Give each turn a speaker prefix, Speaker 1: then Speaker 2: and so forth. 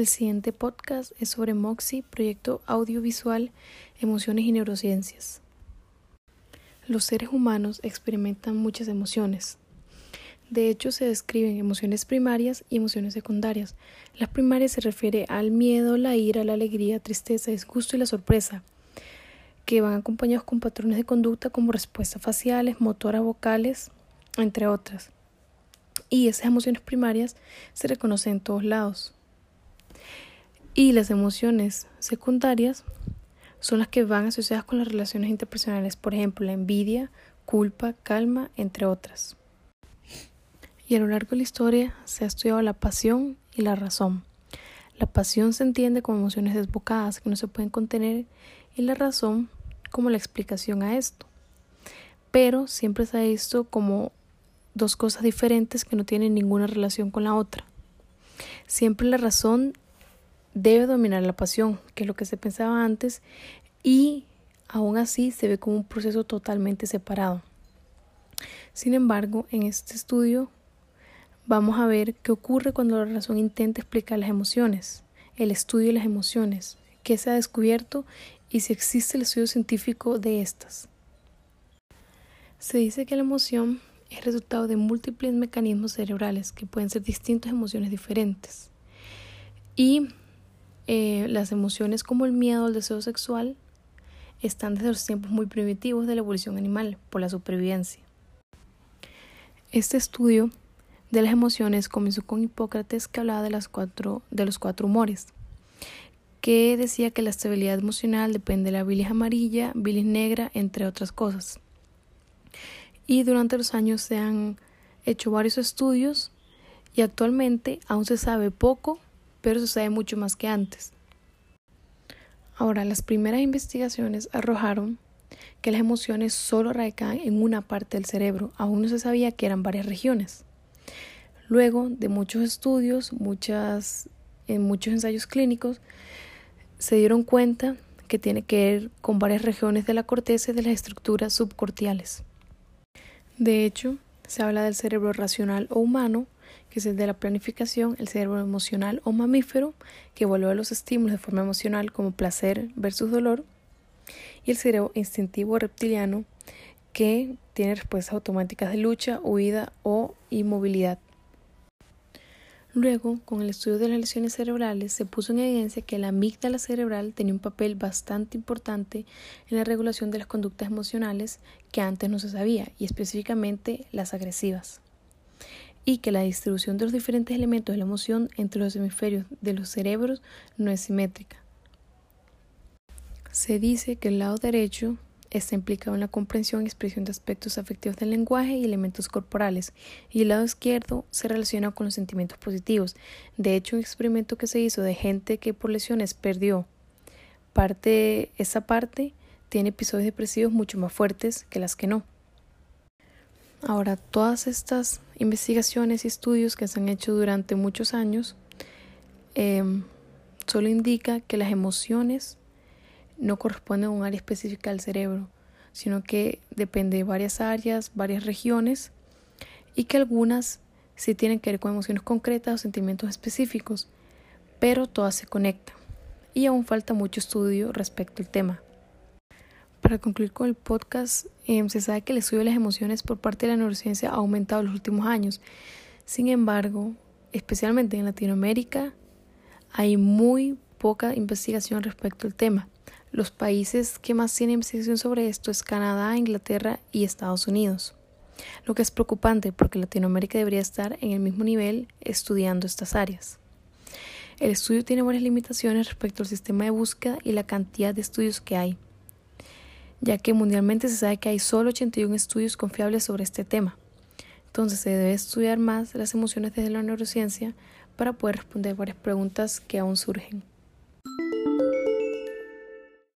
Speaker 1: El siguiente podcast es sobre MOXI, proyecto audiovisual, emociones y neurociencias. Los seres humanos experimentan muchas emociones. De hecho, se describen emociones primarias y emociones secundarias. Las primarias se refiere al miedo, la ira, la alegría, tristeza, disgusto y la sorpresa, que van acompañados con patrones de conducta como respuestas faciales, motoras vocales, entre otras. Y esas emociones primarias se reconocen en todos lados. Y las emociones secundarias son las que van asociadas con las relaciones interpersonales, por ejemplo, la envidia, culpa, calma, entre otras. Y a lo largo de la historia se ha estudiado la pasión y la razón. La pasión se entiende como emociones desbocadas que no se pueden contener y la razón como la explicación a esto. Pero siempre se ha visto como dos cosas diferentes que no tienen ninguna relación con la otra. Siempre la razón debe dominar la pasión, que es lo que se pensaba antes, y aún así se ve como un proceso totalmente separado. Sin embargo, en este estudio vamos a ver qué ocurre cuando la razón intenta explicar las emociones, el estudio de las emociones, qué se ha descubierto y si existe el estudio científico de estas. Se dice que la emoción es resultado de múltiples mecanismos cerebrales que pueden ser distintas emociones diferentes. Y eh, las emociones como el miedo el deseo sexual están desde los tiempos muy primitivos de la evolución animal por la supervivencia. Este estudio de las emociones comenzó con Hipócrates que hablaba de, las cuatro, de los cuatro humores, que decía que la estabilidad emocional depende de la bilis amarilla, bilis negra, entre otras cosas. Y durante los años se han hecho varios estudios y actualmente aún se sabe poco pero sucede mucho más que antes. Ahora, las primeras investigaciones arrojaron que las emociones solo radicaban en una parte del cerebro, aún no se sabía que eran varias regiones. Luego de muchos estudios, muchas, en muchos ensayos clínicos, se dieron cuenta que tiene que ver con varias regiones de la corteza y de las estructuras subcortiales. De hecho, se habla del cerebro racional o humano, que es el de la planificación, el cerebro emocional o mamífero, que evalúa los estímulos de forma emocional como placer versus dolor, y el cerebro instintivo reptiliano, que tiene respuestas automáticas de lucha, huida o inmovilidad. Luego, con el estudio de las lesiones cerebrales, se puso en evidencia que la amígdala cerebral tenía un papel bastante importante en la regulación de las conductas emocionales que antes no se sabía, y específicamente las agresivas y que la distribución de los diferentes elementos de la emoción entre los hemisferios de los cerebros no es simétrica. Se dice que el lado derecho está implicado en la comprensión y expresión de aspectos afectivos del lenguaje y elementos corporales, y el lado izquierdo se relaciona con los sentimientos positivos. De hecho, un experimento que se hizo de gente que por lesiones perdió parte, esa parte tiene episodios depresivos mucho más fuertes que las que no. Ahora, todas estas investigaciones y estudios que se han hecho durante muchos años em, solo indica que las emociones no corresponden a un área específica del cerebro, sino que depende de varias áreas, varias regiones y que algunas sí tienen que ver con emociones concretas o sentimientos específicos, pero todas se conectan y aún falta mucho estudio respecto al tema. Para concluir con el podcast, em, se sabe que el estudio de las emociones por parte de la neurociencia ha aumentado en los últimos años. Sin embargo, especialmente en Latinoamérica, hay muy poca investigación respecto al tema. Los países que más tienen investigación sobre esto es Canadá, Inglaterra y Estados Unidos. Lo que es preocupante porque Latinoamérica debería estar en el mismo nivel estudiando estas áreas. El estudio tiene varias limitaciones respecto al sistema de búsqueda y la cantidad de estudios que hay ya que mundialmente se sabe que hay solo 81 estudios confiables sobre este tema. Entonces se debe estudiar más las emociones desde la neurociencia para poder responder varias preguntas que aún surgen.